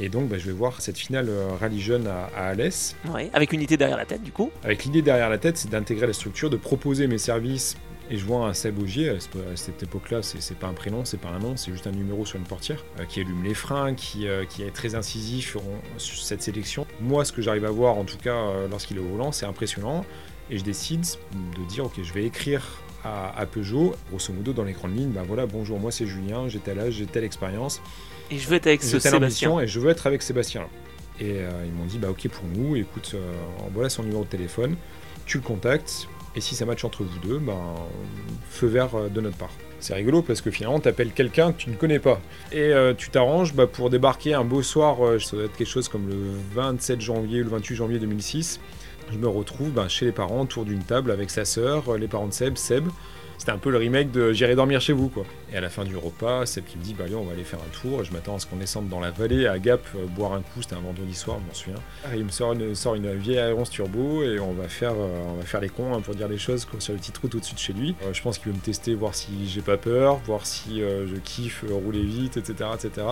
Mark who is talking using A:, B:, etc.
A: Et donc, bah, je vais voir cette finale rallye jeune à, à Alès.
B: Ouais, avec une idée derrière la tête, du coup.
A: Avec l'idée derrière la tête, c'est d'intégrer la structure, de proposer mes services. Et je vois un Seb Augier, à ce- à cette époque-là, c'est pas un prénom, c'est pas un nom, c'est juste un numéro sur une portière, euh, qui allume les freins, qui, euh, qui est très incisif sur, sur cette sélection. Moi, ce que j'arrive à voir, en tout cas, euh, lorsqu'il est au volant, c'est impressionnant. Et je décide de dire, ok, je vais écrire à, à Peugeot, grosso modo, dans les grandes lignes, ben voilà, bonjour, moi c'est Julien, j'ai tel âge, j'ai telle expérience,
B: Et je veux être avec ce
A: j'ai telle
B: Sébastien.
A: ambition et je veux être avec Sébastien. Et euh, ils m'ont dit, bah ok pour nous, écoute, euh, voilà son numéro de téléphone, tu le contactes, et si ça match entre vous deux, ben, feu vert euh, de notre part. C'est rigolo parce que finalement, tu appelles quelqu'un que tu ne connais pas. Et euh, tu t'arranges bah, pour débarquer un beau soir, euh, ça doit être quelque chose comme le 27 janvier ou le 28 janvier 2006. Je me retrouve ben, chez les parents autour d'une table avec sa sœur, euh, les parents de Seb, Seb. C'était un peu le remake de J'irai dormir chez vous. Et à la fin du repas, Seb qui me dit bah allez on va aller faire un tour. Je m'attends à ce qu'on descende dans la vallée à Gap euh, boire un coup. C'était un vendredi soir, je m'en souviens. Et il me sort une, sort une vieille Aéron turbo et on va faire euh, on va faire les cons hein, pour dire les choses quoi, sur la petite route au-dessus de chez lui. Je pense qu'il veut me tester, voir si j'ai pas peur, voir si je kiffe rouler vite, etc., etc.